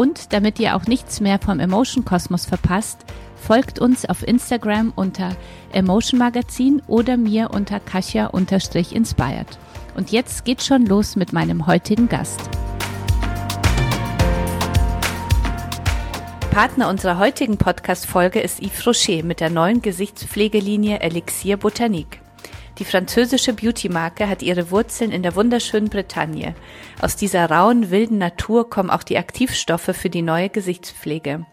Und damit ihr auch nichts mehr vom Emotion Kosmos verpasst, folgt uns auf Instagram unter Emotion Magazin oder mir unter Kasia-inspired. Und jetzt geht's schon los mit meinem heutigen Gast. Partner unserer heutigen Podcast-Folge ist Yves Rocher mit der neuen Gesichtspflegelinie Elixier Botanique. Die französische Beauty-Marke hat ihre Wurzeln in der wunderschönen Bretagne. Aus dieser rauen, wilden Natur kommen auch die Aktivstoffe für die neue Gesichtspflege.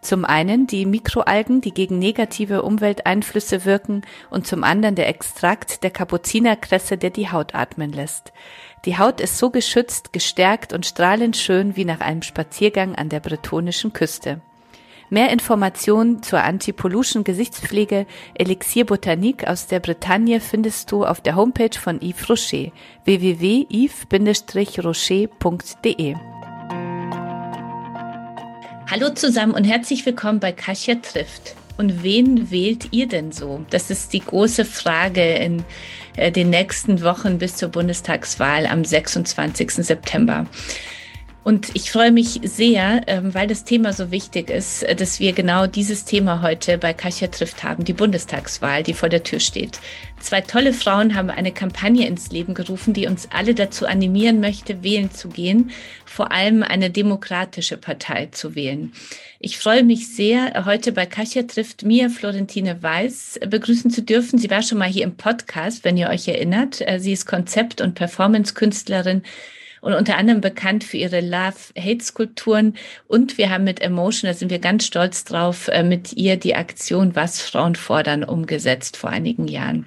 Zum einen die Mikroalgen, die gegen negative Umwelteinflüsse wirken und zum anderen der Extrakt der Kapuzinerkresse, der die Haut atmen lässt. Die Haut ist so geschützt, gestärkt und strahlend schön wie nach einem Spaziergang an der bretonischen Küste. Mehr Informationen zur Anti-Pollution Gesichtspflege Elixier Botanique aus der Bretagne findest du auf der Homepage von Yves Rocher www.yves-rocher.de. Hallo zusammen und herzlich willkommen bei Kasia trifft. Und wen wählt ihr denn so? Das ist die große Frage in äh, den nächsten Wochen bis zur Bundestagswahl am 26. September. Und ich freue mich sehr, ähm, weil das Thema so wichtig ist, äh, dass wir genau dieses Thema heute bei Kasia trifft haben, die Bundestagswahl, die vor der Tür steht. Zwei tolle Frauen haben eine Kampagne ins Leben gerufen, die uns alle dazu animieren möchte, wählen zu gehen, vor allem eine demokratische Partei zu wählen. Ich freue mich sehr, heute bei Kasia trifft mir Florentine Weiß begrüßen zu dürfen. Sie war schon mal hier im Podcast, wenn ihr euch erinnert. Äh, sie ist Konzept- und Performance-Künstlerin und unter anderem bekannt für ihre Love-Hate-Skulpturen. Und wir haben mit Emotion, da sind wir ganz stolz drauf, äh, mit ihr die Aktion Was Frauen fordern umgesetzt vor einigen Jahren.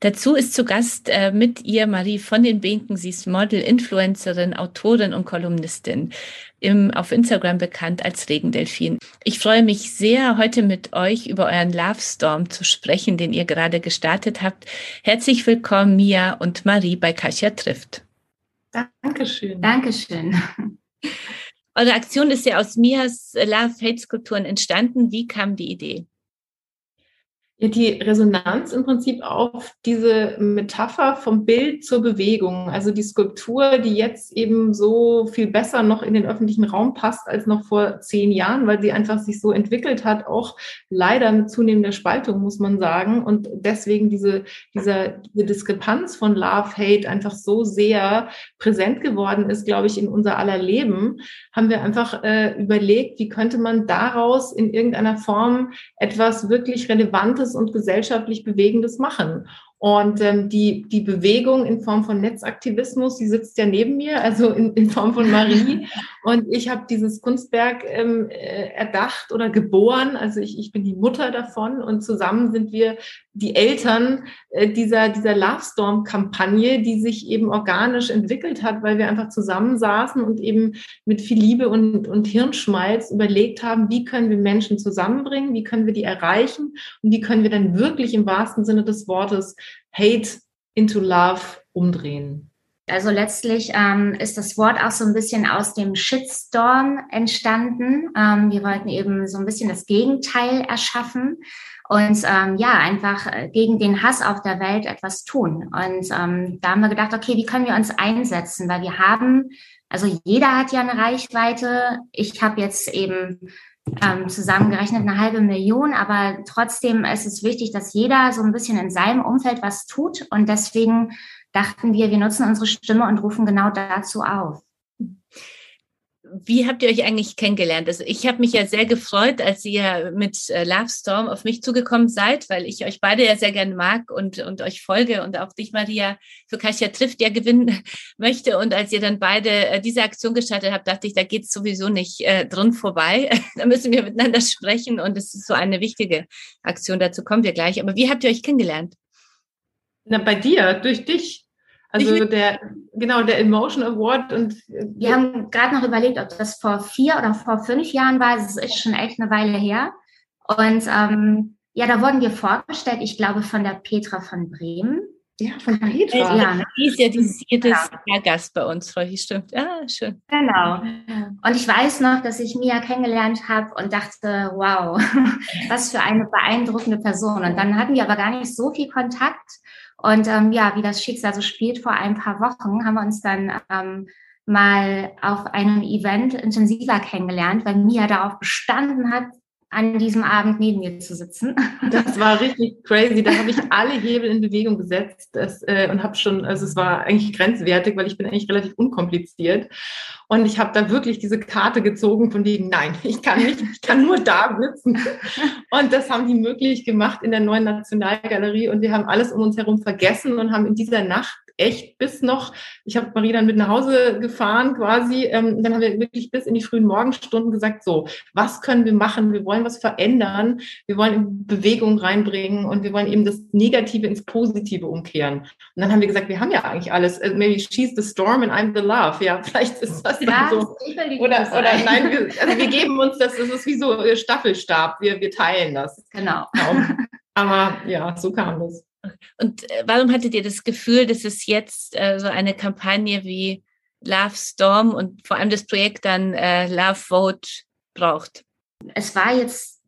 Dazu ist zu Gast äh, mit ihr Marie von den Binken. Sie ist Model, Influencerin, Autorin und Kolumnistin. Im, auf Instagram bekannt als Regendelfin. Ich freue mich sehr, heute mit euch über euren Love Storm zu sprechen, den ihr gerade gestartet habt. Herzlich willkommen, Mia und Marie bei Kasia trifft. Dankeschön. Dankeschön. Eure Aktion ist ja aus Mias Love Hate Skulpturen entstanden. Wie kam die Idee? Ja, die Resonanz im Prinzip auf diese Metapher vom Bild zur Bewegung. Also die Skulptur, die jetzt eben so viel besser noch in den öffentlichen Raum passt als noch vor zehn Jahren, weil sie einfach sich so entwickelt hat, auch leider mit zunehmender Spaltung, muss man sagen. Und deswegen diese, dieser, diese Diskrepanz von Love, Hate einfach so sehr präsent geworden ist, glaube ich, in unser aller Leben, haben wir einfach äh, überlegt, wie könnte man daraus in irgendeiner Form etwas wirklich Relevantes Großes und gesellschaftlich Bewegendes machen. Und ähm, die, die Bewegung in Form von Netzaktivismus, die sitzt ja neben mir, also in, in Form von Marie. Und ich habe dieses Kunstwerk ähm, äh, erdacht oder geboren. Also ich, ich bin die Mutter davon und zusammen sind wir die Eltern äh, dieser, dieser Love Storm-Kampagne, die sich eben organisch entwickelt hat, weil wir einfach zusammensaßen und eben mit viel Liebe und, und Hirnschmalz überlegt haben, wie können wir Menschen zusammenbringen, wie können wir die erreichen und wie können wir dann wirklich im wahrsten Sinne des Wortes Hate into Love umdrehen. Also letztlich ähm, ist das Wort auch so ein bisschen aus dem Shitstorm entstanden. Ähm, wir wollten eben so ein bisschen das Gegenteil erschaffen und ähm, ja, einfach äh, gegen den Hass auf der Welt etwas tun. Und ähm, da haben wir gedacht, okay, wie können wir uns einsetzen? Weil wir haben, also jeder hat ja eine Reichweite. Ich habe jetzt eben ähm, zusammengerechnet eine halbe Million, aber trotzdem ist es wichtig, dass jeder so ein bisschen in seinem Umfeld was tut. Und deswegen dachten wir, wir nutzen unsere Stimme und rufen genau dazu auf. Wie habt ihr euch eigentlich kennengelernt? Also ich habe mich ja sehr gefreut, als ihr mit äh, Love Storm auf mich zugekommen seid, weil ich euch beide ja sehr gerne mag und, und euch folge und auch dich, Maria, für Kasia trifft, ja gewinnen möchte. Und als ihr dann beide äh, diese Aktion gestartet habt, dachte ich, da geht es sowieso nicht äh, drin vorbei. da müssen wir miteinander sprechen und es ist so eine wichtige Aktion. Dazu kommen wir gleich. Aber wie habt ihr euch kennengelernt? Na, bei dir, durch dich. Also der, genau, der Emotion Award und. Wir haben gerade noch überlegt, ob das vor vier oder vor fünf Jahren war. Es ist schon echt eine Weile her. Und ähm, ja, da wurden wir vorgestellt, ich glaube, von der Petra von Bremen. Ja, von Petra. Ja, ne? die ist ja dieses jedes Jahr Gast bei uns, Frau stimmt. Ah, schön. Genau. Und ich weiß noch, dass ich Mia kennengelernt habe und dachte, wow, was für eine beeindruckende Person. Und dann hatten wir aber gar nicht so viel Kontakt. Und ähm, ja, wie das Schicksal so spielt, vor ein paar Wochen haben wir uns dann ähm, mal auf einem Event intensiver kennengelernt, weil Mia darauf bestanden hat, an diesem Abend neben mir zu sitzen. Das war richtig crazy. Da habe ich alle Hebel in Bewegung gesetzt das, äh, und habe schon, also es war eigentlich grenzwertig, weil ich bin eigentlich relativ unkompliziert. Und ich habe da wirklich diese Karte gezogen von wegen, nein, ich kann nicht, ich kann nur da sitzen. Und das haben die möglich gemacht in der neuen Nationalgalerie. Und wir haben alles um uns herum vergessen und haben in dieser Nacht echt bis noch, ich habe Marie dann mit nach Hause gefahren quasi, ähm, dann haben wir wirklich bis in die frühen Morgenstunden gesagt, so, was können wir machen? Wir wollen was verändern, wir wollen Bewegung reinbringen und wir wollen eben das Negative ins Positive umkehren. Und dann haben wir gesagt, wir haben ja eigentlich alles, uh, maybe she's the storm and I'm the love. Ja, vielleicht ist das dann so. Oder, oder nein, wir, also wir geben uns das, das ist wie so Staffelstab, wir, wir teilen das. Genau. genau. Aber ja, so kam das. Und äh, warum hattet ihr das Gefühl, dass es jetzt äh, so eine Kampagne wie Love Storm und vor allem das Projekt dann äh, Love Vote braucht? Es war jetzt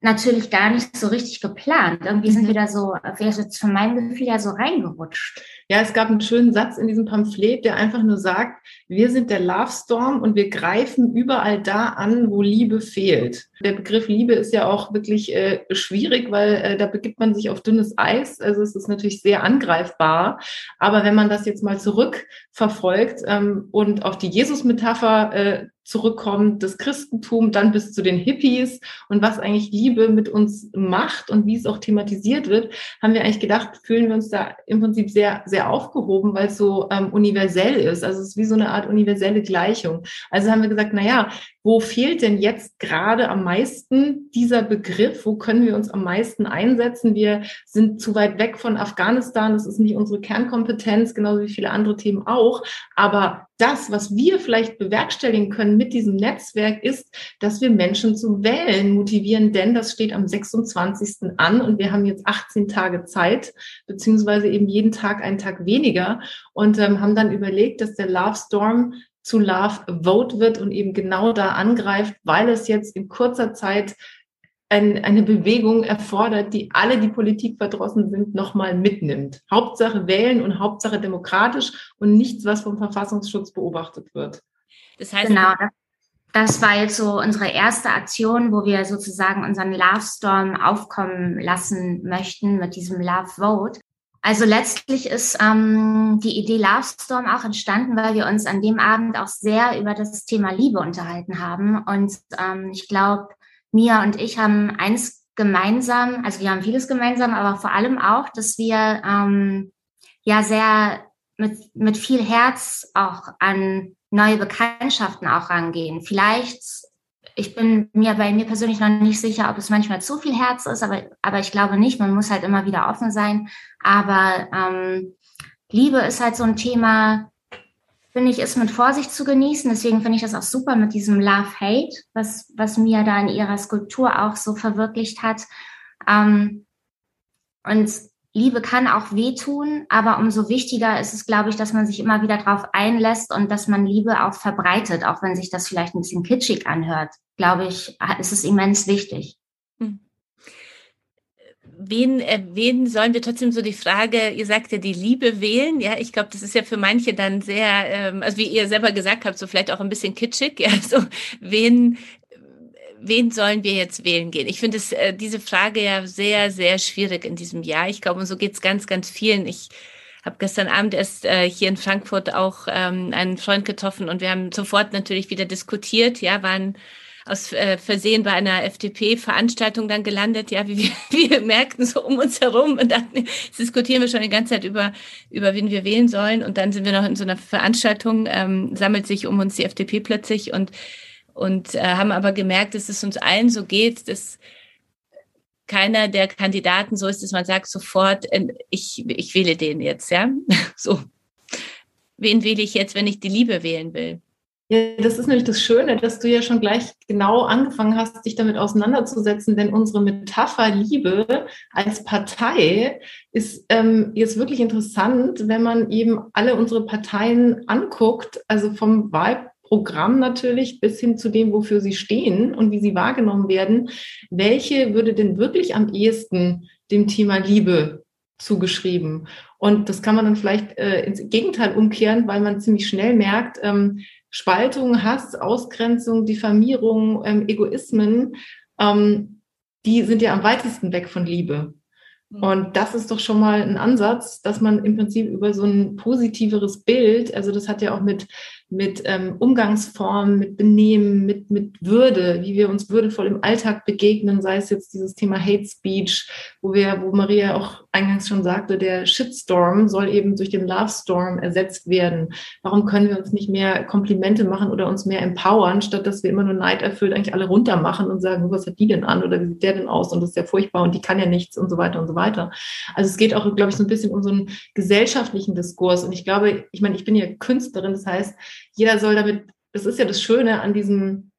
natürlich gar nicht so richtig geplant. Irgendwie sind mhm. wir da so, wäre jetzt von meinem Gefühl ja so reingerutscht. Ja, es gab einen schönen Satz in diesem Pamphlet, der einfach nur sagt, wir sind der Love Storm und wir greifen überall da an, wo Liebe fehlt. Der Begriff Liebe ist ja auch wirklich äh, schwierig, weil äh, da begibt man sich auf dünnes Eis. Also es ist natürlich sehr angreifbar. Aber wenn man das jetzt mal zurückverfolgt ähm, und auf die Jesus-Metapher äh, zurückkommt, das Christentum, dann bis zu den Hippies und was eigentlich Liebe mit uns macht und wie es auch thematisiert wird, haben wir eigentlich gedacht, fühlen wir uns da im Prinzip sehr, sehr aufgehoben, weil es so ähm, universell ist. Also es ist wie so eine Art universelle Gleichung. Also haben wir gesagt, na ja, wo fehlt denn jetzt gerade am meisten dieser Begriff? Wo können wir uns am meisten einsetzen? Wir sind zu weit weg von Afghanistan. Das ist nicht unsere Kernkompetenz, genauso wie viele andere Themen auch. Aber das, was wir vielleicht bewerkstelligen können mit diesem Netzwerk, ist, dass wir Menschen zu wählen motivieren, denn das steht am 26. an und wir haben jetzt 18 Tage Zeit, beziehungsweise eben jeden Tag einen Tag weniger und ähm, haben dann überlegt, dass der Love Storm zu Love Vote wird und eben genau da angreift, weil es jetzt in kurzer Zeit ein, eine Bewegung erfordert, die alle, die Politik verdrossen sind, nochmal mitnimmt. Hauptsache wählen und Hauptsache demokratisch und nichts, was vom Verfassungsschutz beobachtet wird. Das heißt, genau, das, das war jetzt so unsere erste Aktion, wo wir sozusagen unseren Love Storm aufkommen lassen möchten mit diesem Love Vote. Also letztlich ist ähm, die Idee Love Storm auch entstanden, weil wir uns an dem Abend auch sehr über das Thema Liebe unterhalten haben. Und ähm, ich glaube, Mia und ich haben eins gemeinsam, also wir haben vieles gemeinsam, aber vor allem auch, dass wir ähm, ja sehr mit, mit viel Herz auch an neue Bekanntschaften auch rangehen. Vielleicht ich bin mir bei mir persönlich noch nicht sicher, ob es manchmal zu viel Herz ist, aber, aber ich glaube nicht. Man muss halt immer wieder offen sein. Aber ähm, Liebe ist halt so ein Thema, finde ich, ist mit Vorsicht zu genießen. Deswegen finde ich das auch super mit diesem Love-Hate, was, was Mia da in ihrer Skulptur auch so verwirklicht hat. Ähm, und Liebe kann auch wehtun, aber umso wichtiger ist es, glaube ich, dass man sich immer wieder darauf einlässt und dass man Liebe auch verbreitet, auch wenn sich das vielleicht ein bisschen kitschig anhört. Glaube ich, ist es immens wichtig. Hm. Wen, äh, wen sollen wir trotzdem so die Frage, ihr sagt ja die Liebe wählen, ja, ich glaube, das ist ja für manche dann sehr, ähm, also wie ihr selber gesagt habt, so vielleicht auch ein bisschen kitschig, ja, so wen, wen sollen wir jetzt wählen gehen? Ich finde äh, diese Frage ja sehr, sehr schwierig in diesem Jahr. Ich glaube, und so geht es ganz, ganz vielen. Ich habe gestern Abend erst äh, hier in Frankfurt auch ähm, einen Freund getroffen und wir haben sofort natürlich wieder diskutiert, ja, waren aus äh, Versehen bei einer FDP-Veranstaltung dann gelandet, ja, wie wir, wir merkten so um uns herum und dann diskutieren wir schon die ganze Zeit über, über wen wir wählen sollen und dann sind wir noch in so einer Veranstaltung, ähm, sammelt sich um uns die FDP plötzlich und und äh, haben aber gemerkt, dass es uns allen so geht, dass keiner der Kandidaten so ist, dass man sagt sofort, äh, ich, ich wähle den jetzt, ja, so. wen wähle ich jetzt, wenn ich die Liebe wählen will? Ja, das ist nämlich das Schöne, dass du ja schon gleich genau angefangen hast, dich damit auseinanderzusetzen, denn unsere Metapher Liebe als Partei ist ähm, jetzt wirklich interessant, wenn man eben alle unsere Parteien anguckt, also vom Wahlprogramm natürlich bis hin zu dem, wofür sie stehen und wie sie wahrgenommen werden. Welche würde denn wirklich am ehesten dem Thema Liebe zugeschrieben? Und das kann man dann vielleicht äh, ins Gegenteil umkehren, weil man ziemlich schnell merkt, ähm, Spaltung, Hass, Ausgrenzung, Diffamierung, ähm, Egoismen, ähm, die sind ja am weitesten weg von Liebe. Mhm. Und das ist doch schon mal ein Ansatz, dass man im Prinzip über so ein positiveres Bild, also das hat ja auch mit mit ähm, Umgangsformen, mit Benehmen, mit, mit Würde, wie wir uns würdevoll im Alltag begegnen, sei es jetzt dieses Thema Hate Speech, wo wir, wo Maria auch eingangs schon sagte, der Shitstorm soll eben durch den Love Storm ersetzt werden. Warum können wir uns nicht mehr Komplimente machen oder uns mehr empowern, statt dass wir immer nur neiderfüllt eigentlich alle runtermachen und sagen, was hat die denn an oder wie sieht der denn aus und das ist ja furchtbar und die kann ja nichts und so weiter und so weiter. Also es geht auch, glaube ich, so ein bisschen um so einen gesellschaftlichen Diskurs und ich glaube, ich meine, ich bin ja Künstlerin, das heißt, jeder soll damit, das ist ja das Schöne an diesem,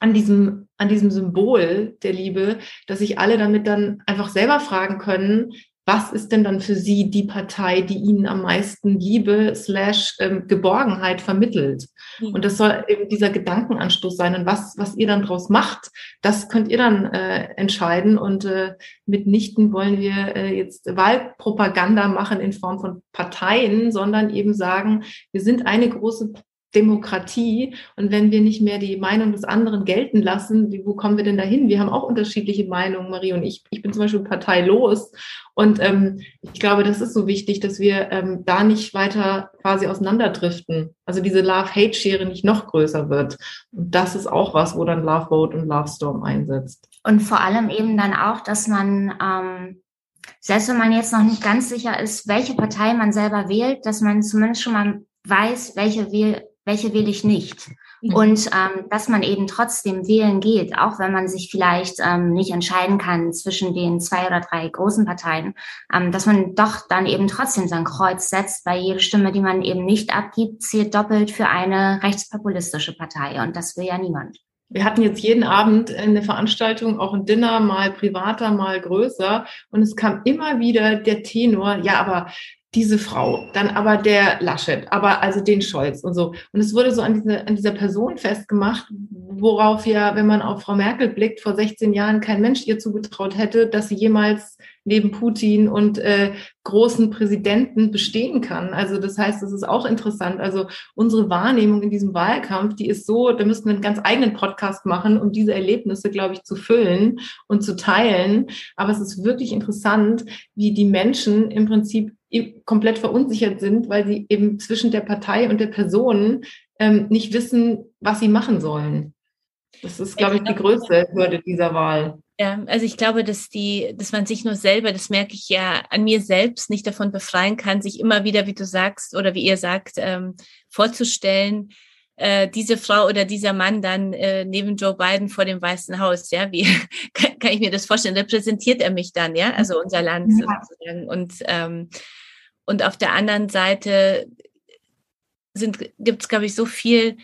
an diesem, an diesem Symbol der Liebe, dass sich alle damit dann einfach selber fragen können, was ist denn dann für Sie die Partei, die Ihnen am meisten Liebe slash ähm, Geborgenheit vermittelt? Mhm. Und das soll eben dieser Gedankenanstoß sein. Und was, was ihr dann draus macht, das könnt ihr dann äh, entscheiden. Und äh, mitnichten wollen wir äh, jetzt Wahlpropaganda machen in Form von Parteien, sondern eben sagen, wir sind eine große Demokratie. Und wenn wir nicht mehr die Meinung des anderen gelten lassen, wie, wo kommen wir denn dahin? Wir haben auch unterschiedliche Meinungen, Marie und ich. Ich bin zum Beispiel parteilos. Und ähm, ich glaube, das ist so wichtig, dass wir ähm, da nicht weiter quasi auseinanderdriften. Also diese Love-Hate-Schere nicht noch größer wird. Und das ist auch was, wo dann Love Vote und Love Storm einsetzt. Und vor allem eben dann auch, dass man ähm selbst wenn man jetzt noch nicht ganz sicher ist, welche Partei man selber wählt, dass man zumindest schon mal weiß, welche welche wähle ich nicht. Mhm. Und ähm, dass man eben trotzdem wählen geht, auch wenn man sich vielleicht ähm, nicht entscheiden kann zwischen den zwei oder drei großen Parteien, ähm, dass man doch dann eben trotzdem sein Kreuz setzt, weil jede Stimme, die man eben nicht abgibt, zählt doppelt für eine rechtspopulistische Partei. Und das will ja niemand. Wir hatten jetzt jeden Abend eine Veranstaltung, auch ein Dinner, mal privater, mal größer. Und es kam immer wieder der Tenor, ja, aber diese Frau, dann aber der Laschet, aber also den Scholz und so. Und es wurde so an, diese, an dieser Person festgemacht, worauf ja, wenn man auf Frau Merkel blickt, vor 16 Jahren kein Mensch ihr zugetraut hätte, dass sie jemals neben Putin und äh, großen Präsidenten bestehen kann. Also das heißt, das ist auch interessant. Also unsere Wahrnehmung in diesem Wahlkampf, die ist so, da müssten wir einen ganz eigenen Podcast machen, um diese Erlebnisse, glaube ich, zu füllen und zu teilen. Aber es ist wirklich interessant, wie die Menschen im Prinzip komplett verunsichert sind, weil sie eben zwischen der Partei und der Person ähm, nicht wissen, was sie machen sollen. Das ist, glaube ich, die größte Hürde dieser Wahl. Ja, also ich glaube, dass die, dass man sich nur selber, das merke ich ja an mir selbst, nicht davon befreien kann, sich immer wieder, wie du sagst oder wie ihr sagt, ähm, vorzustellen, äh, diese Frau oder dieser Mann dann äh, neben Joe Biden vor dem Weißen Haus, ja, wie kann, kann ich mir das vorstellen? Repräsentiert er mich dann, ja, also unser Land ja. sozusagen und ähm, und auf der anderen Seite sind gibt es glaube ich so viel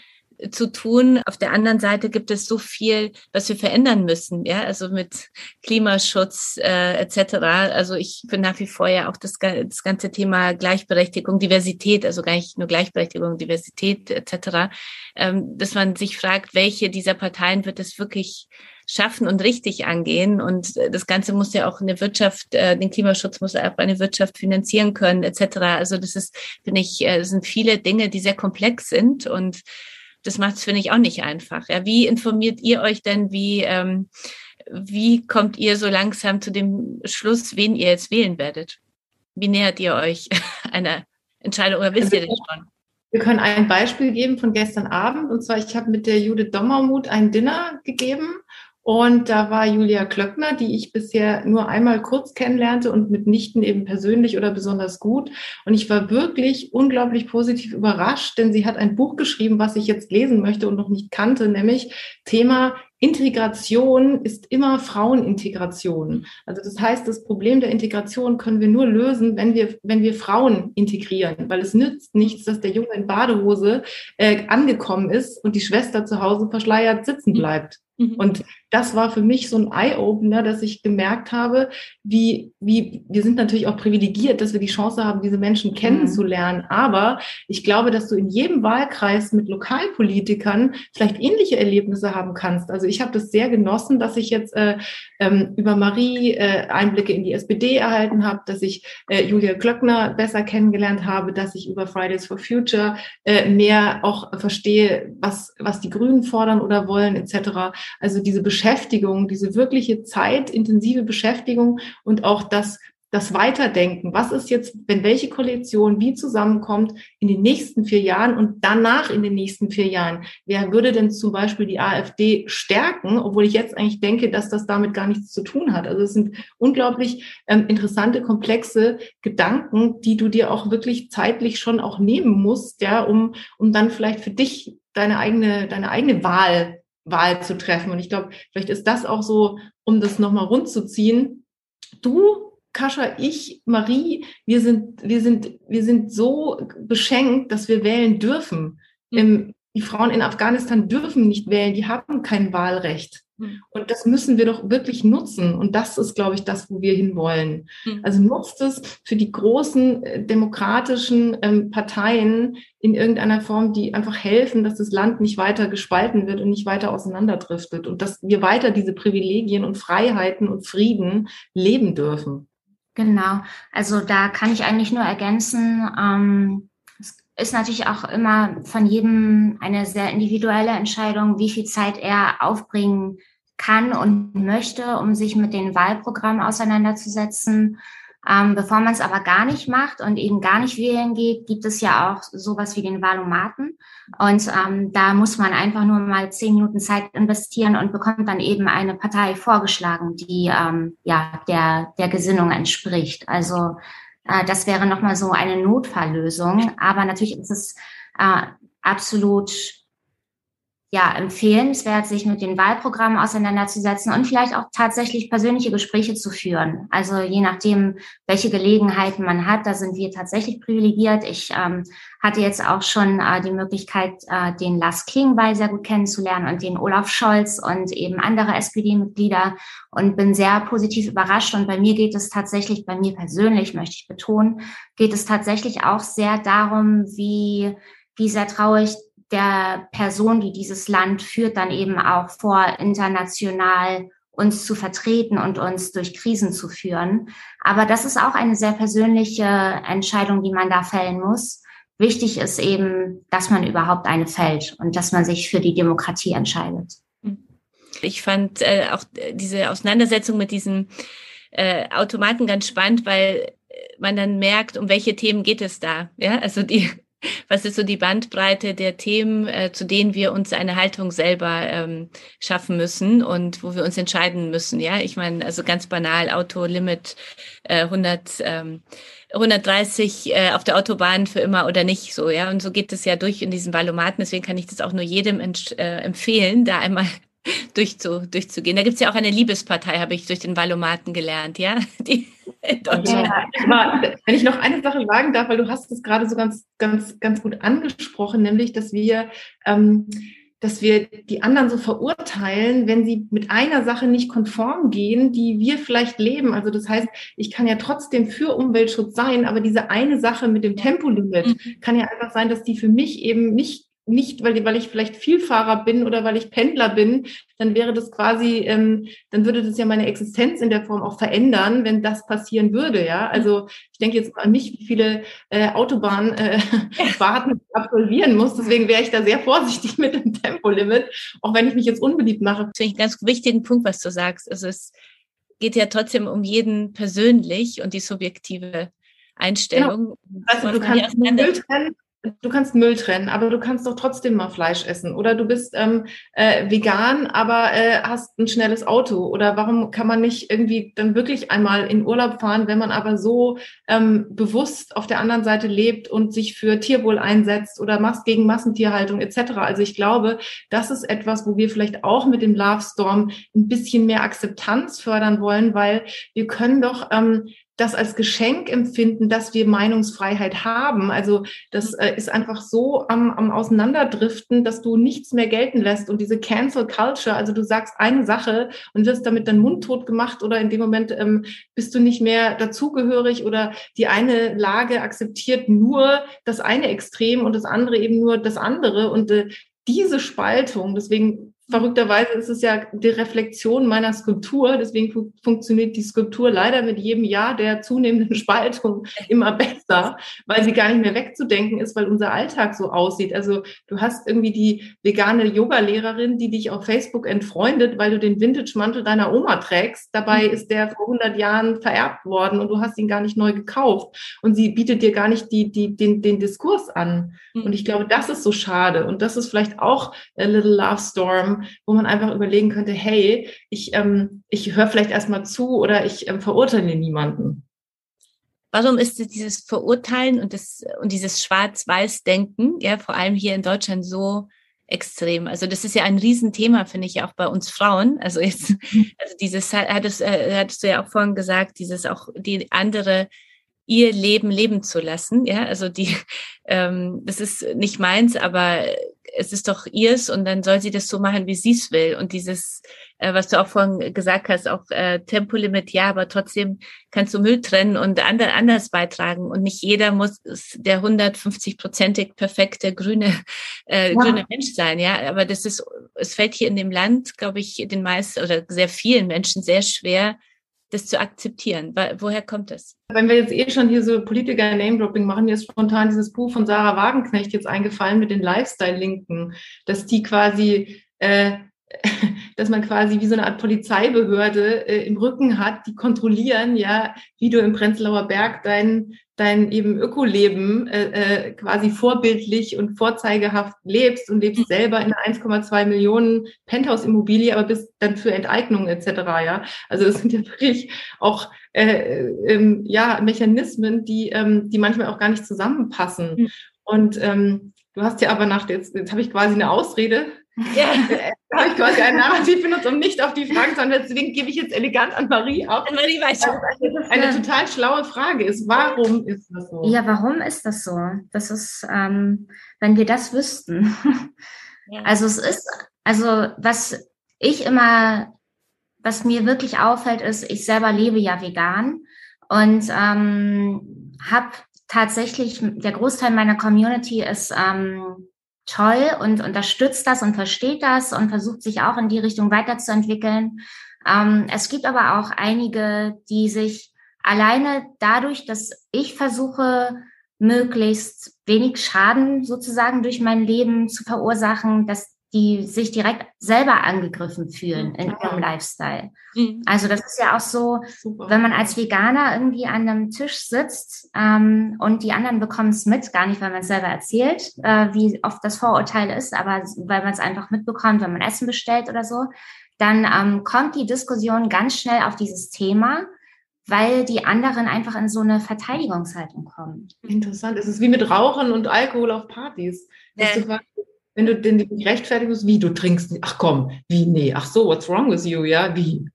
zu tun. Auf der anderen Seite gibt es so viel, was wir verändern müssen, ja, also mit Klimaschutz äh, etc. Also ich bin nach wie vor ja auch das, das ganze Thema Gleichberechtigung, Diversität, also gar nicht nur Gleichberechtigung, Diversität etc. Ähm, dass man sich fragt, welche dieser Parteien wird es wirklich schaffen und richtig angehen. Und das Ganze muss ja auch eine Wirtschaft, äh, den Klimaschutz muss auch eine Wirtschaft finanzieren können, etc. Also das ist, finde ich, äh, sind viele Dinge, die sehr komplex sind und das macht es, finde ich, auch nicht einfach. Ja, wie informiert ihr euch denn, wie, ähm, wie kommt ihr so langsam zu dem Schluss, wen ihr jetzt wählen werdet? Wie nähert ihr euch einer Entscheidung oder wisst ihr das schon? Wir können ein Beispiel geben von gestern Abend. Und zwar, ich habe mit der Judith Dommermuth ein Dinner gegeben und da war Julia Klöckner, die ich bisher nur einmal kurz kennenlernte und mitnichten eben persönlich oder besonders gut. Und ich war wirklich unglaublich positiv überrascht, denn sie hat ein Buch geschrieben, was ich jetzt lesen möchte und noch nicht kannte, nämlich Thema Integration ist immer Frauenintegration. Also das heißt, das Problem der Integration können wir nur lösen, wenn wir, wenn wir Frauen integrieren, weil es nützt nichts, dass der Junge in Badehose äh, angekommen ist und die Schwester zu Hause verschleiert sitzen mhm. bleibt. Mhm. Und das war für mich so ein Eye-Opener, dass ich gemerkt habe, wie, wie, wir sind natürlich auch privilegiert, dass wir die Chance haben, diese Menschen mhm. kennenzulernen. Aber ich glaube, dass du in jedem Wahlkreis mit Lokalpolitikern vielleicht ähnliche Erlebnisse haben kannst. Also ich habe das sehr genossen, dass ich jetzt äh, ähm, über Marie äh, Einblicke in die SPD erhalten habe, dass ich äh, Julia Glöckner besser kennengelernt habe, dass ich über Fridays for Future äh, mehr auch verstehe, was, was die Grünen fordern oder wollen, etc. Also diese Beschäftigung, diese wirkliche zeitintensive Beschäftigung und auch das, das Weiterdenken. Was ist jetzt, wenn welche Koalition wie zusammenkommt in den nächsten vier Jahren und danach in den nächsten vier Jahren? Wer würde denn zum Beispiel die AfD stärken, obwohl ich jetzt eigentlich denke, dass das damit gar nichts zu tun hat? Also es sind unglaublich ähm, interessante, komplexe Gedanken, die du dir auch wirklich zeitlich schon auch nehmen musst, ja, um, um dann vielleicht für dich deine eigene, deine eigene Wahl Wahl zu treffen. Und ich glaube, vielleicht ist das auch so, um das nochmal rund zu ziehen. Du, Kascha, ich, Marie, wir sind, wir sind, wir sind so beschenkt, dass wir wählen dürfen. Mhm. Die Frauen in Afghanistan dürfen nicht wählen, die haben kein Wahlrecht. Hm. Und das müssen wir doch wirklich nutzen. Und das ist, glaube ich, das, wo wir hinwollen. Mhm. Also nutzt es für die großen äh, demokratischen ähm, Parteien in irgendeiner Form, die einfach helfen, dass das Land nicht weiter gespalten wird und nicht weiter auseinanderdriftet und dass wir weiter diese Privilegien und Freiheiten und Frieden leben dürfen. Genau. Also da kann ich eigentlich nur ergänzen, ähm, ist natürlich auch immer von jedem eine sehr individuelle Entscheidung, wie viel Zeit er aufbringen kann und möchte, um sich mit den Wahlprogrammen auseinanderzusetzen. Ähm, bevor man es aber gar nicht macht und eben gar nicht wählen geht, gibt es ja auch sowas wie den Wahlomaten. Und ähm, da muss man einfach nur mal zehn Minuten Zeit investieren und bekommt dann eben eine Partei vorgeschlagen, die ähm, ja der, der Gesinnung entspricht. Also äh, das wäre nochmal so eine Notfalllösung. Aber natürlich ist es äh, absolut ja, empfehlenswert, sich mit den Wahlprogrammen auseinanderzusetzen und vielleicht auch tatsächlich persönliche Gespräche zu führen. Also je nachdem, welche Gelegenheiten man hat, da sind wir tatsächlich privilegiert. Ich ähm, hatte jetzt auch schon äh, die Möglichkeit, äh, den Lars Klingbeil sehr gut kennenzulernen und den Olaf Scholz und eben andere SPD-Mitglieder und bin sehr positiv überrascht. Und bei mir geht es tatsächlich, bei mir persönlich möchte ich betonen, geht es tatsächlich auch sehr darum, wie wie sehr traurig der Person, die dieses Land führt, dann eben auch vor, international uns zu vertreten und uns durch Krisen zu führen. Aber das ist auch eine sehr persönliche Entscheidung, die man da fällen muss. Wichtig ist eben, dass man überhaupt eine fällt und dass man sich für die Demokratie entscheidet. Ich fand äh, auch diese Auseinandersetzung mit diesen äh, Automaten ganz spannend, weil man dann merkt, um welche Themen geht es da. Ja, also die was ist so die Bandbreite der Themen, äh, zu denen wir uns eine Haltung selber ähm, schaffen müssen und wo wir uns entscheiden müssen? Ja, ich meine, also ganz banal, Autolimit äh, 100, ähm, 130 äh, auf der Autobahn für immer oder nicht so, ja. Und so geht es ja durch in diesen Ballomaten. Deswegen kann ich das auch nur jedem äh, empfehlen, da einmal durchzu, durchzugehen. Da gibt's ja auch eine Liebespartei, habe ich durch den Valomaten gelernt, ja. Die ja. Aber wenn ich noch eine Sache sagen darf, weil du hast es gerade so ganz, ganz, ganz gut angesprochen, nämlich, dass wir, ähm, dass wir die anderen so verurteilen, wenn sie mit einer Sache nicht konform gehen, die wir vielleicht leben. Also das heißt, ich kann ja trotzdem für Umweltschutz sein, aber diese eine Sache mit dem Tempolimit mhm. kann ja einfach sein, dass die für mich eben nicht nicht, weil, weil ich vielleicht Vielfahrer bin oder weil ich Pendler bin, dann wäre das quasi, ähm, dann würde das ja meine Existenz in der Form auch verändern, wenn das passieren würde. Ja, also ich denke jetzt an mich, wie viele äh, Autobahnfahrten äh, absolvieren muss. Deswegen wäre ich da sehr vorsichtig mit dem Tempolimit, auch wenn ich mich jetzt unbeliebt mache. Das finde ich einen ganz wichtigen Punkt, was du sagst. Also es geht ja trotzdem um jeden persönlich und die subjektive Einstellung. Genau. Also du kannst Müll trennen du kannst Müll trennen, aber du kannst doch trotzdem mal Fleisch essen. Oder du bist ähm, äh, vegan, aber äh, hast ein schnelles Auto. Oder warum kann man nicht irgendwie dann wirklich einmal in Urlaub fahren, wenn man aber so ähm, bewusst auf der anderen Seite lebt und sich für Tierwohl einsetzt oder machst gegen Massentierhaltung etc. Also ich glaube, das ist etwas, wo wir vielleicht auch mit dem Love Storm ein bisschen mehr Akzeptanz fördern wollen, weil wir können doch ähm, das als Geschenk empfinden, dass wir Meinungsfreiheit haben. Also das äh, ist einfach so am, am Auseinanderdriften, dass du nichts mehr gelten lässt. Und diese Cancel Culture, also du sagst eine Sache und wirst damit dann mundtot gemacht oder in dem Moment ähm, bist du nicht mehr dazugehörig oder die eine Lage akzeptiert nur das eine Extrem und das andere eben nur das andere. Und äh, diese Spaltung, deswegen verrückterweise ist es ja die Reflexion meiner Skulptur. Deswegen fu funktioniert die Skulptur leider mit jedem Jahr der zunehmenden Spaltung immer besser, weil sie gar nicht mehr wegzudenken ist, weil unser Alltag so aussieht. Also du hast irgendwie die vegane Yoga-Lehrerin, die dich auf Facebook entfreundet, weil du den Vintage-Mantel deiner Oma trägst. Dabei mhm. ist der vor 100 Jahren vererbt worden und du hast ihn gar nicht neu gekauft. Und sie bietet dir gar nicht die, die, den, den Diskurs an. Mhm. Und ich glaube, das ist so schade. Und das ist vielleicht auch a little love storm, wo man einfach überlegen könnte, hey, ich, ähm, ich höre vielleicht erstmal zu oder ich ähm, verurteile niemanden. Warum ist dieses Verurteilen und, das, und dieses Schwarz-Weiß-Denken, ja, vor allem hier in Deutschland so extrem. Also das ist ja ein Riesenthema, finde ich, auch bei uns Frauen. Also jetzt, mhm. also dieses hattest, äh, hattest du ja auch vorhin gesagt, dieses auch die andere ihr Leben leben zu lassen. Ja, also die, ähm, das ist nicht meins, aber es ist doch ihrs und dann soll sie das so machen, wie sie es will. Und dieses, äh, was du auch vorhin gesagt hast, auch äh, Tempolimit, ja, aber trotzdem kannst du Müll trennen und andere, anders beitragen. Und nicht jeder muss der 150-prozentig perfekte grüne, äh, ja. grüne Mensch sein. Ja, aber das ist, es fällt hier in dem Land, glaube ich, den meisten oder sehr vielen Menschen sehr schwer, das zu akzeptieren? Woher kommt das? Wenn wir jetzt eh schon hier so Politiker-Name-Dropping machen, mir ist spontan dieses Buch von Sarah Wagenknecht jetzt eingefallen mit den Lifestyle-Linken, dass die quasi äh, dass man quasi wie so eine Art Polizeibehörde äh, im Rücken hat, die kontrollieren, ja, wie du im Prenzlauer Berg dein, dein eben Ökoleben äh, äh, quasi vorbildlich und vorzeigehaft lebst und lebst mhm. selber in einer 1,2 Millionen Penthouse-Immobilie, aber bist dann für Enteignungen etc. Ja, also das sind ja wirklich auch äh, ähm, ja Mechanismen, die ähm, die manchmal auch gar nicht zusammenpassen. Mhm. Und ähm, du hast ja aber nach jetzt jetzt habe ich quasi eine Ausrede ja, da habe ich quasi ein Narrativ benutzt, um nicht auf die Frage zu antworten. Deswegen gebe ich jetzt elegant an Marie ab. Marie weiß schon. Eine, eine total schlaue Frage ist, warum ist das so? Ja, warum ist das so? Das ist, ähm, wenn wir das wüssten. Ja. Also es ist, also was ich immer, was mir wirklich auffällt, ist, ich selber lebe ja vegan und ähm, habe tatsächlich, der Großteil meiner Community ist ähm, toll und unterstützt das und versteht das und versucht sich auch in die Richtung weiterzuentwickeln. Ähm, es gibt aber auch einige, die sich alleine dadurch, dass ich versuche, möglichst wenig Schaden sozusagen durch mein Leben zu verursachen, dass die sich direkt selber angegriffen fühlen in ihrem Lifestyle. Mhm. Also das ist ja auch so, Super. wenn man als Veganer irgendwie an einem Tisch sitzt ähm, und die anderen bekommen es mit, gar nicht, weil man es selber erzählt, äh, wie oft das Vorurteil ist, aber weil man es einfach mitbekommt, wenn man Essen bestellt oder so, dann ähm, kommt die Diskussion ganz schnell auf dieses Thema weil die anderen einfach in so eine Verteidigungshaltung kommen. Interessant. Es ist wie mit Rauchen und Alkohol auf Partys. Ja. Du wenn du denn nicht rechtfertigen musst, wie du trinkst, ach komm, wie, nee, ach so, what's wrong with you, ja, wie?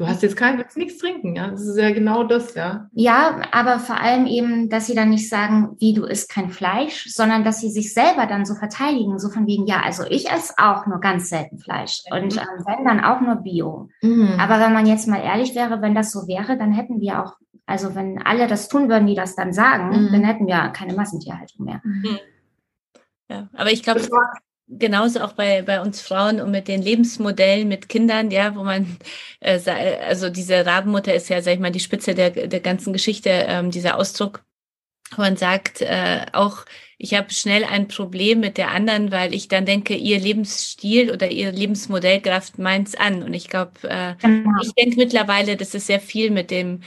Du hast jetzt kein, willst nichts trinken, ja, das ist ja genau das, ja. Ja, aber vor allem eben, dass sie dann nicht sagen, wie, du isst kein Fleisch, sondern dass sie sich selber dann so verteidigen, so von wegen, ja, also ich esse auch nur ganz selten Fleisch und mhm. ähm, wenn, dann auch nur Bio. Mhm. Aber wenn man jetzt mal ehrlich wäre, wenn das so wäre, dann hätten wir auch, also wenn alle das tun würden, die das dann sagen, mhm. dann hätten wir keine Massentierhaltung mehr. Mhm. Ja, aber ich glaube, genauso auch bei, bei uns Frauen und mit den Lebensmodellen mit Kindern, ja, wo man, äh, also diese Rabenmutter ist ja, sag ich mal, die Spitze der, der ganzen Geschichte, ähm, dieser Ausdruck, wo man sagt, äh, auch ich habe schnell ein Problem mit der anderen, weil ich dann denke, ihr Lebensstil oder ihr Lebensmodell greift meins an. Und ich glaube, äh, genau. ich denke mittlerweile, dass es sehr viel mit dem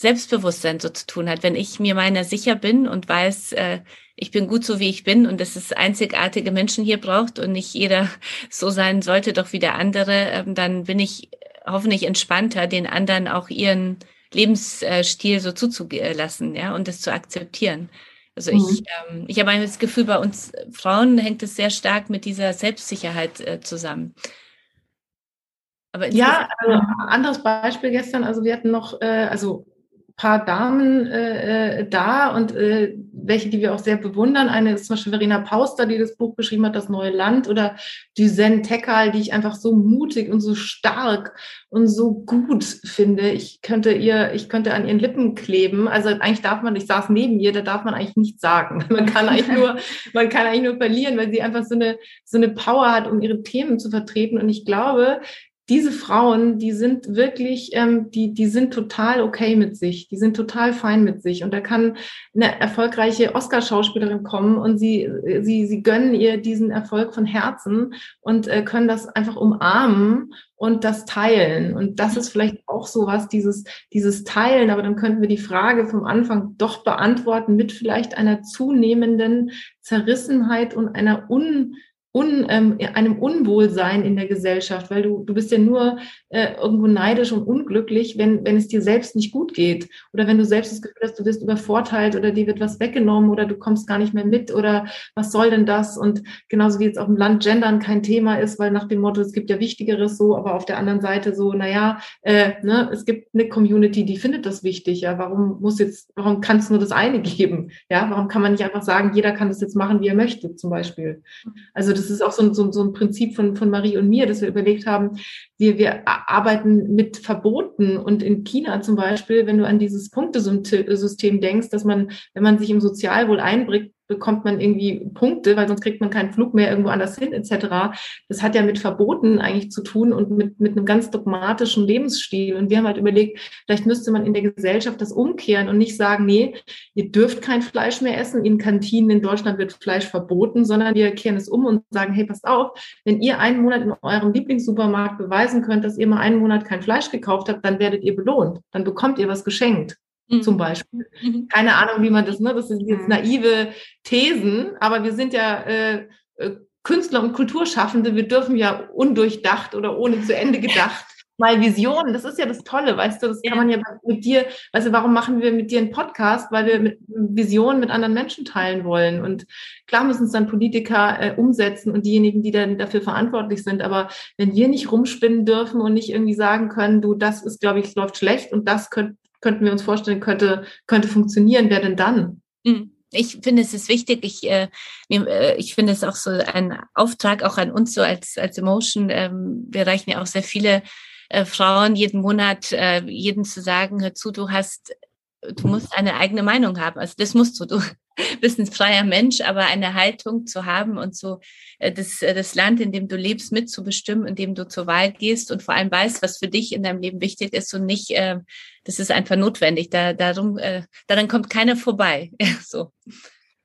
Selbstbewusstsein so zu tun hat. Wenn ich mir meiner sicher bin und weiß, äh, ich bin gut so, wie ich bin und dass es einzigartige Menschen hier braucht und nicht jeder so sein sollte, doch wie der andere, ähm, dann bin ich hoffentlich entspannter, den anderen auch ihren Lebensstil so zuzulassen, ja, und das zu akzeptieren. Also mhm. ich, ähm, ich habe das Gefühl, bei uns Frauen hängt es sehr stark mit dieser Selbstsicherheit äh, zusammen. Aber ja, also anderes Beispiel gestern, also wir hatten noch, äh, also paar Damen äh, äh, da und äh, welche, die wir auch sehr bewundern. Eine ist zum Beispiel Verena Pauster, die das Buch geschrieben hat, Das neue Land, oder Düsen Tekal, die ich einfach so mutig und so stark und so gut finde. Ich könnte ihr, ich könnte an ihren Lippen kleben. Also eigentlich darf man, ich saß neben ihr, da darf man eigentlich nichts sagen. Man kann eigentlich nur, man kann eigentlich nur verlieren, weil sie einfach so eine, so eine Power hat, um ihre Themen zu vertreten. Und ich glaube, diese Frauen, die sind wirklich, ähm, die, die sind total okay mit sich, die sind total fein mit sich. Und da kann eine erfolgreiche Oscar-Schauspielerin kommen und sie, sie, sie gönnen ihr diesen Erfolg von Herzen und äh, können das einfach umarmen und das teilen. Und das ist vielleicht auch so was, dieses, dieses Teilen, aber dann könnten wir die Frage vom Anfang doch beantworten mit vielleicht einer zunehmenden Zerrissenheit und einer un un, ähm, einem Unwohlsein in der Gesellschaft, weil du, du bist ja nur äh, irgendwo neidisch und unglücklich, wenn, wenn es dir selbst nicht gut geht oder wenn du selbst das Gefühl hast, du wirst übervorteilt oder dir wird was weggenommen oder du kommst gar nicht mehr mit oder was soll denn das? Und genauso wie jetzt auf dem Land Gendern kein Thema ist, weil nach dem Motto, es gibt ja Wichtigeres so, aber auf der anderen Seite so, naja, äh, ne, es gibt eine Community, die findet das wichtig, ja, warum muss jetzt, warum kann es nur das eine geben? Ja, warum kann man nicht einfach sagen, jeder kann das jetzt machen, wie er möchte, zum Beispiel? Also das ist auch so, so, so ein Prinzip von, von Marie und mir, dass wir überlegt haben, wir, wir arbeiten mit Verboten. Und in China zum Beispiel, wenn du an dieses Punktesystem denkst, dass man, wenn man sich im Sozialwohl einbringt, bekommt man irgendwie Punkte, weil sonst kriegt man keinen Flug mehr irgendwo anders hin, etc. Das hat ja mit Verboten eigentlich zu tun und mit, mit einem ganz dogmatischen Lebensstil. Und wir haben halt überlegt, vielleicht müsste man in der Gesellschaft das umkehren und nicht sagen, nee, ihr dürft kein Fleisch mehr essen. In Kantinen in Deutschland wird Fleisch verboten, sondern wir kehren es um und sagen, hey, passt auf, wenn ihr einen Monat in eurem Lieblingssupermarkt beweisen könnt, dass ihr mal einen Monat kein Fleisch gekauft habt, dann werdet ihr belohnt. Dann bekommt ihr was geschenkt mhm. zum Beispiel. Mhm. Keine Ahnung, wie man das, ne? Das sind jetzt naive Thesen, aber wir sind ja äh, äh, Künstler und Kulturschaffende, wir dürfen ja undurchdacht oder ohne zu Ende gedacht mal Visionen, das ist ja das Tolle, weißt du, das kann man ja mit dir, weißt du, warum machen wir mit dir einen Podcast? Weil wir mit Visionen mit anderen Menschen teilen wollen. Und klar müssen es dann Politiker äh, umsetzen und diejenigen, die dann dafür verantwortlich sind. Aber wenn wir nicht rumspinnen dürfen und nicht irgendwie sagen können, du, das ist, glaube ich, läuft schlecht und das könnt, könnten wir uns vorstellen, könnte, könnte funktionieren, wer denn dann? Mhm. Ich finde, es ist wichtig. Ich, äh, äh, ich finde es auch so ein Auftrag auch an uns so als, als Emotion. Ähm, wir reichen ja auch sehr viele äh, Frauen jeden Monat, äh, jeden zu sagen, hör zu, du hast, du musst eine eigene Meinung haben. Also das musst du. Du bist ein freier Mensch, aber eine Haltung zu haben und so äh, das, äh, das Land, in dem du lebst, mitzubestimmen, in dem du zur Wahl gehst und vor allem weißt, was für dich in deinem Leben wichtig ist und nicht, äh, das ist einfach notwendig. Da, darum, äh, daran kommt keiner vorbei. so.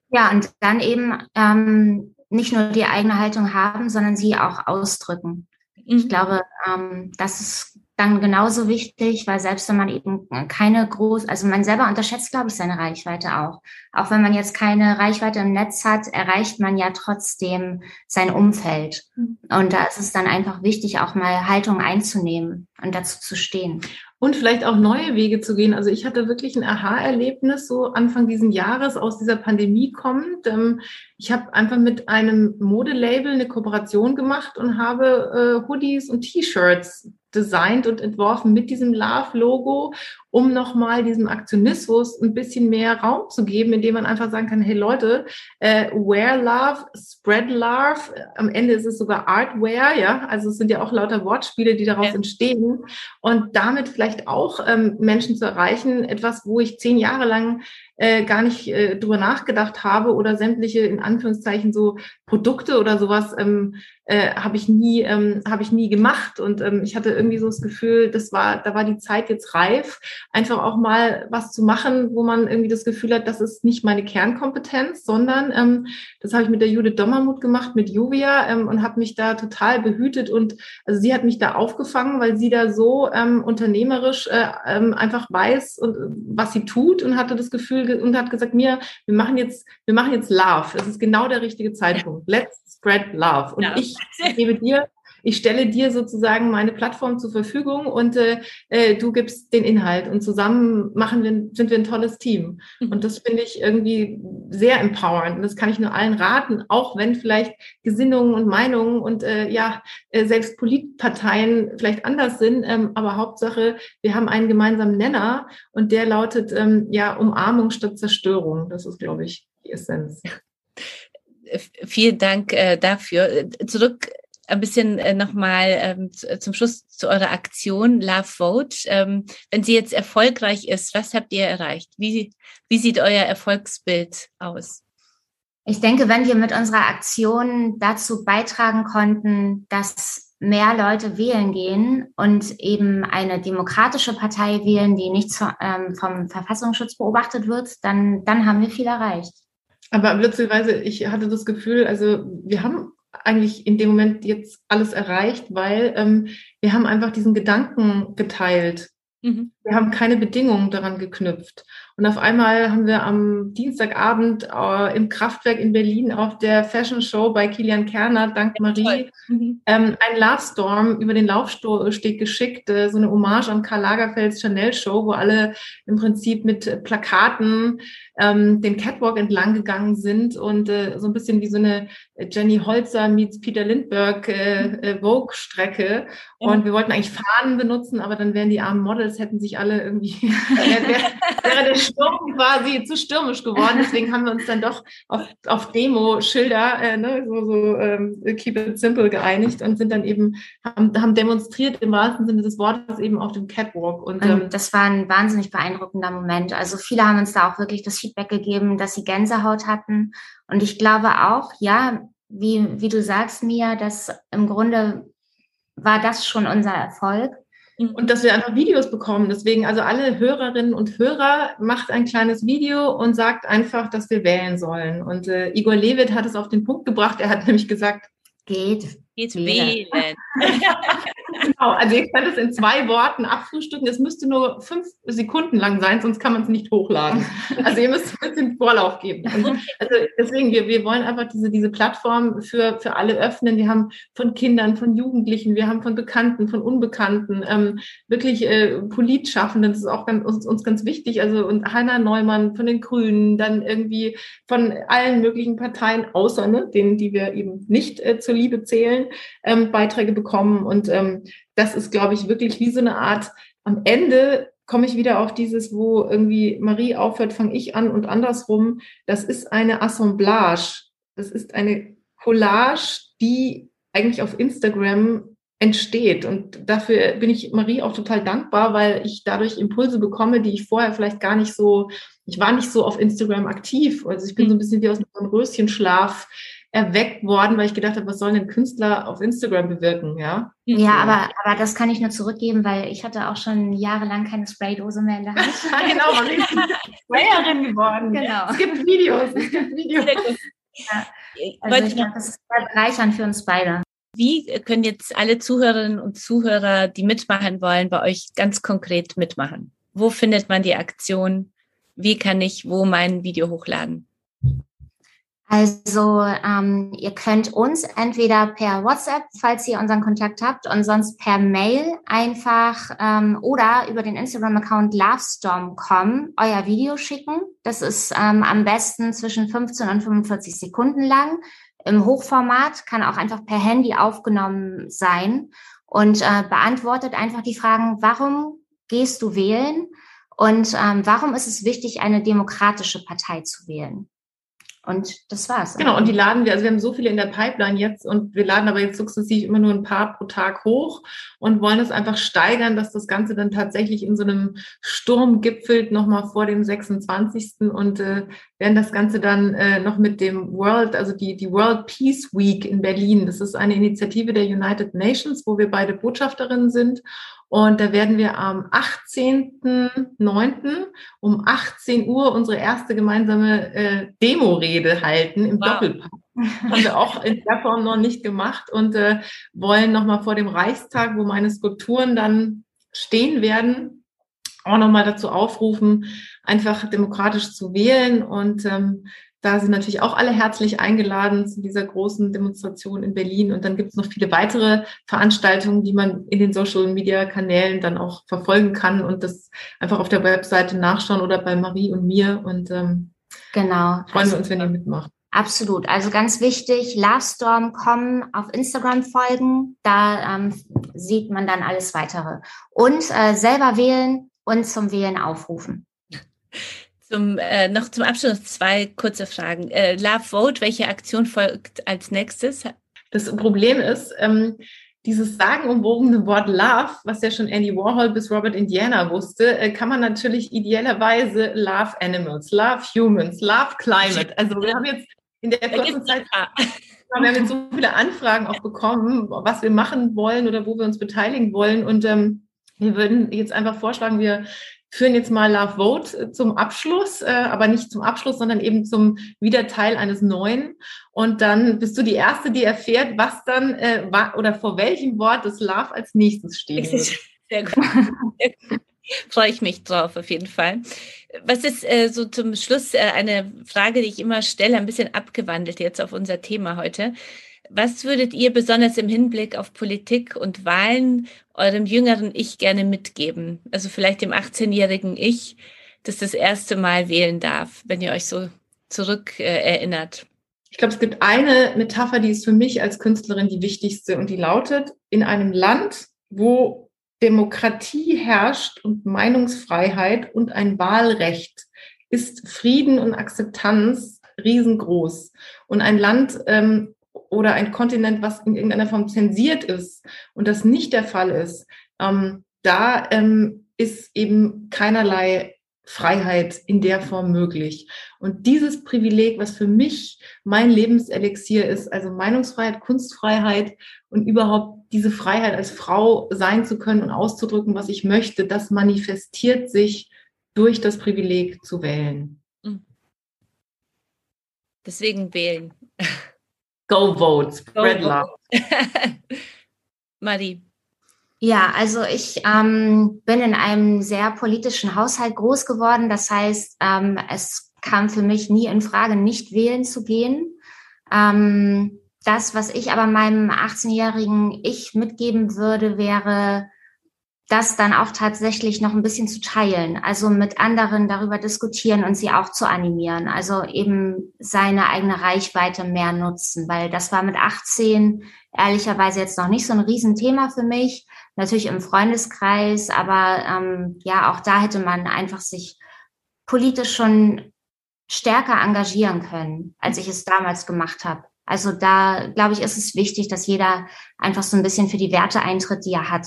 Ja, und dann eben ähm, nicht nur die eigene Haltung haben, sondern sie auch ausdrücken. Mhm. Ich glaube, ähm, das ist dann genauso wichtig, weil selbst wenn man eben keine groß, also man selber unterschätzt, glaube ich, seine Reichweite auch. Auch wenn man jetzt keine Reichweite im Netz hat, erreicht man ja trotzdem sein Umfeld. Mhm. Und da ist es dann einfach wichtig, auch mal Haltung einzunehmen und dazu zu stehen. Und vielleicht auch neue Wege zu gehen. Also ich hatte wirklich ein Aha-Erlebnis so Anfang diesen Jahres aus dieser Pandemie kommend. Ähm, ich habe einfach mit einem Modelabel eine Kooperation gemacht und habe äh, Hoodies und T-Shirts designt und entworfen mit diesem Love-Logo, um nochmal diesem Aktionismus ein bisschen mehr Raum zu geben, indem man einfach sagen kann, hey Leute, äh, wear love, spread love. Am Ende ist es sogar Artware, ja. Also es sind ja auch lauter Wortspiele, die daraus ja. entstehen. Und damit vielleicht auch ähm, Menschen zu erreichen, etwas, wo ich zehn Jahre lang äh, gar nicht äh, drüber nachgedacht habe oder sämtliche in Anführungszeichen so Produkte oder sowas ähm, äh, habe ich nie ähm, habe ich nie gemacht und ähm, ich hatte irgendwie so das Gefühl, das war da war die Zeit jetzt reif einfach auch mal was zu machen, wo man irgendwie das Gefühl hat, das ist nicht meine Kernkompetenz, sondern ähm, das habe ich mit der Judith Dommermuth gemacht, mit Juvia ähm, und habe mich da total behütet und also sie hat mich da aufgefangen, weil sie da so ähm, unternehmerisch äh, ähm, einfach weiß und was sie tut und hatte das Gefühl und hat gesagt, mir, wir machen jetzt, wir machen jetzt Love. Es ist genau der richtige Zeitpunkt. Let's spread love. Und ja. ich gebe dir ich stelle dir sozusagen meine Plattform zur Verfügung und äh, äh, du gibst den Inhalt und zusammen machen wir, sind wir ein tolles Team. Mhm. Und das finde ich irgendwie sehr empowernd. Und das kann ich nur allen raten, auch wenn vielleicht Gesinnungen und Meinungen und äh, ja, äh, selbst Politparteien vielleicht anders sind. Ähm, aber Hauptsache, wir haben einen gemeinsamen Nenner und der lautet ähm, ja Umarmung statt Zerstörung. Das ist, glaube ich, die Essenz. Vielen Dank äh, dafür. Zurück ein bisschen äh, nochmal ähm, äh, zum Schluss zu eurer Aktion Love Vote. Ähm, wenn sie jetzt erfolgreich ist, was habt ihr erreicht? Wie, wie sieht euer Erfolgsbild aus? Ich denke, wenn wir mit unserer Aktion dazu beitragen konnten, dass mehr Leute wählen gehen und eben eine demokratische Partei wählen, die nicht ähm, vom Verfassungsschutz beobachtet wird, dann, dann haben wir viel erreicht. Aber witzigerweise, ich hatte das Gefühl, also wir haben eigentlich in dem Moment jetzt alles erreicht, weil ähm, wir haben einfach diesen Gedanken geteilt. Mhm. Wir haben keine Bedingungen daran geknüpft. Und auf einmal haben wir am Dienstagabend äh, im Kraftwerk in Berlin auf der Fashion Show bei Kilian Kerner, dank Marie, mhm. ähm, ein Love Storm über den Laufsteg geschickt, äh, so eine Hommage an Karl Lagerfelds Chanel Show, wo alle im Prinzip mit Plakaten ähm, den Catwalk entlang gegangen sind und äh, so ein bisschen wie so eine Jenny Holzer meets Peter Lindbergh äh, äh, Vogue-Strecke. Und wir wollten eigentlich Fahnen benutzen, aber dann wären die armen Models, hätten sich alle irgendwie, wäre, wäre der Sturm quasi zu stürmisch geworden. Deswegen haben wir uns dann doch auf, auf Demo-Schilder, äh, ne, so, so ähm, Keep It Simple geeinigt und sind dann eben, haben, haben demonstriert im wahrsten Sinne des Wortes eben auf dem Catwalk. Und, ähm, das war ein wahnsinnig beeindruckender Moment. Also viele haben uns da auch wirklich das Feedback gegeben, dass sie Gänsehaut hatten. Und ich glaube auch, ja, wie, wie du sagst, Mia, dass im Grunde war das schon unser Erfolg. Und dass wir einfach Videos bekommen. Deswegen, also alle Hörerinnen und Hörer macht ein kleines Video und sagt einfach, dass wir wählen sollen. Und äh, Igor Levit hat es auf den Punkt gebracht. Er hat nämlich gesagt, geht, geht wählen. genau, also ihr könnt es in zwei Worten abfrühstücken. Es müsste nur fünf Sekunden lang sein, sonst kann man es nicht hochladen. Also ihr müsst ein bisschen Vorlauf geben. Und also deswegen, wir, wir wollen einfach diese, diese Plattform für, für alle öffnen. Wir haben von Kindern, von Jugendlichen, wir haben von Bekannten, von Unbekannten, ähm, wirklich äh, Politschaffenden, das ist auch ganz, uns, uns ganz wichtig. Also und Heiner Neumann von den Grünen, dann irgendwie von allen möglichen Parteien, außer ne, denen, die wir eben nicht äh, zur Liebe zählen, ähm, Beiträge bekommen. Und ähm, das ist, glaube ich, wirklich wie so eine Art, am Ende komme ich wieder auf dieses, wo irgendwie Marie aufhört, fange ich an und andersrum. Das ist eine Assemblage. Das ist eine Collage, die eigentlich auf Instagram entsteht. Und dafür bin ich Marie auch total dankbar, weil ich dadurch Impulse bekomme, die ich vorher vielleicht gar nicht so, ich war nicht so auf Instagram aktiv. Also ich bin so ein bisschen wie aus einem Röschenschlaf erweckt worden, weil ich gedacht habe, was sollen denn Künstler auf Instagram bewirken, ja? Ja, aber, aber das kann ich nur zurückgeben, weil ich hatte auch schon jahrelang keine Spraydose mehr in der Hand. genau, man ist Sprayerin geworden. Genau. Es gibt Videos, es gibt Videos. Ja. Also ich glaube, das ist sehr bereichernd für uns beide. Wie können jetzt alle Zuhörerinnen und Zuhörer, die mitmachen wollen, bei euch ganz konkret mitmachen? Wo findet man die Aktion? Wie kann ich wo mein Video hochladen? Also ähm, ihr könnt uns entweder per WhatsApp, falls ihr unseren Kontakt habt, und sonst per Mail einfach ähm, oder über den Instagram-Account lovestorm.com euer Video schicken. Das ist ähm, am besten zwischen 15 und 45 Sekunden lang. Im Hochformat kann auch einfach per Handy aufgenommen sein und äh, beantwortet einfach die Fragen, warum gehst du wählen und ähm, warum ist es wichtig, eine demokratische Partei zu wählen? Und das war's. Genau, und die laden wir, also wir haben so viele in der Pipeline jetzt und wir laden aber jetzt sukzessiv immer nur ein paar pro Tag hoch und wollen es einfach steigern, dass das Ganze dann tatsächlich in so einem Sturm gipfelt, nochmal vor dem 26. Und äh, werden das Ganze dann äh, noch mit dem World, also die, die World Peace Week in Berlin. Das ist eine Initiative der United Nations, wo wir beide Botschafterinnen sind. Und da werden wir am 18.09. um 18 Uhr unsere erste gemeinsame äh, Demo-Rede halten im wow. Doppelpack. Haben wir auch in der Form noch nicht gemacht und äh, wollen nochmal vor dem Reichstag, wo meine Skulpturen dann stehen werden, auch nochmal dazu aufrufen, einfach demokratisch zu wählen. Und ähm, da sind natürlich auch alle herzlich eingeladen zu dieser großen Demonstration in Berlin. Und dann gibt es noch viele weitere Veranstaltungen, die man in den Social-Media-Kanälen dann auch verfolgen kann und das einfach auf der Webseite nachschauen oder bei Marie und mir. Und ähm, genau. freuen wir uns, wenn ihr mitmacht. Absolut. Also ganz wichtig, Lovestorm.com auf Instagram folgen. Da ähm, sieht man dann alles weitere. Und äh, selber wählen und zum Wählen aufrufen. Zum, äh, noch zum Abschluss zwei kurze Fragen. Äh, Love Vote, welche Aktion folgt als nächstes? Das Problem ist, ähm, dieses sagenumwogene Wort Love, was ja schon Andy Warhol bis Robert Indiana wusste, äh, kann man natürlich idealerweise Love Animals, Love Humans, Love Climate. Also wir haben jetzt in der kurzen Zeit, wir haben jetzt so viele Anfragen auch bekommen, was wir machen wollen oder wo wir uns beteiligen wollen. Und ähm, wir würden jetzt einfach vorschlagen, wir führen jetzt mal Love Vote zum Abschluss, äh, aber nicht zum Abschluss, sondern eben zum Wiederteil eines neuen. Und dann bist du die Erste, die erfährt, was dann äh, oder vor welchem Wort das Love als nächstes steht. Sehr gut. Sehr gut. Freue ich mich drauf, auf jeden Fall. Was ist äh, so zum Schluss äh, eine Frage, die ich immer stelle, ein bisschen abgewandelt jetzt auf unser Thema heute. Was würdet ihr besonders im Hinblick auf Politik und Wahlen eurem jüngeren Ich gerne mitgeben? Also vielleicht dem 18-jährigen Ich, das das erste Mal wählen darf, wenn ihr euch so zurück äh, erinnert. Ich glaube, es gibt eine Metapher, die ist für mich als Künstlerin die wichtigste und die lautet, in einem Land, wo Demokratie herrscht und Meinungsfreiheit und ein Wahlrecht, ist Frieden und Akzeptanz riesengroß. Und ein Land ähm, oder ein Kontinent, was in irgendeiner Form zensiert ist und das nicht der Fall ist, ähm, da ähm, ist eben keinerlei Freiheit in der Form möglich. Und dieses Privileg, was für mich mein Lebenselixier ist, also Meinungsfreiheit, Kunstfreiheit und überhaupt diese Freiheit als Frau sein zu können und auszudrücken, was ich möchte, das manifestiert sich durch das Privileg zu wählen. Mhm. Deswegen wählen. Go vote, spread Go love. Marie. Ja, also ich ähm, bin in einem sehr politischen Haushalt groß geworden. Das heißt, ähm, es kam für mich nie in Frage, nicht wählen zu gehen. Ähm, das, was ich aber meinem 18-jährigen Ich mitgeben würde, wäre, das dann auch tatsächlich noch ein bisschen zu teilen, also mit anderen darüber diskutieren und sie auch zu animieren, also eben seine eigene Reichweite mehr nutzen, weil das war mit 18 ehrlicherweise jetzt noch nicht so ein Riesenthema für mich natürlich im Freundeskreis, aber ähm, ja, auch da hätte man einfach sich politisch schon stärker engagieren können, als ich es damals gemacht habe. Also da, glaube ich, ist es wichtig, dass jeder einfach so ein bisschen für die Werte eintritt, die er hat.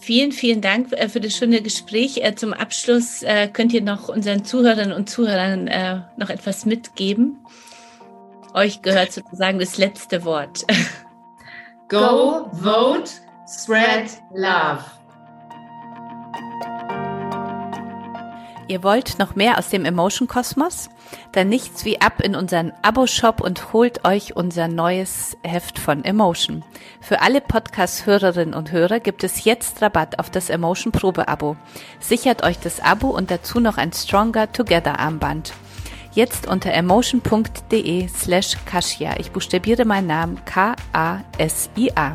Vielen, vielen Dank äh, für das schöne Gespräch. Äh, zum Abschluss äh, könnt ihr noch unseren Zuhörerinnen und Zuhörern noch etwas mitgeben. Euch gehört sozusagen das letzte Wort. Go, vote, spread love. Ihr wollt noch mehr aus dem Emotion Kosmos? Dann nichts wie ab in unseren Abo-Shop und holt euch unser neues Heft von Emotion. Für alle Podcast-Hörerinnen und Hörer gibt es jetzt Rabatt auf das Emotion Probe-Abo. Sichert euch das Abo und dazu noch ein Stronger Together Armband. Jetzt unter emotion.de slash Kasia. Ich buchstabiere meinen Namen K-A-S-I-A.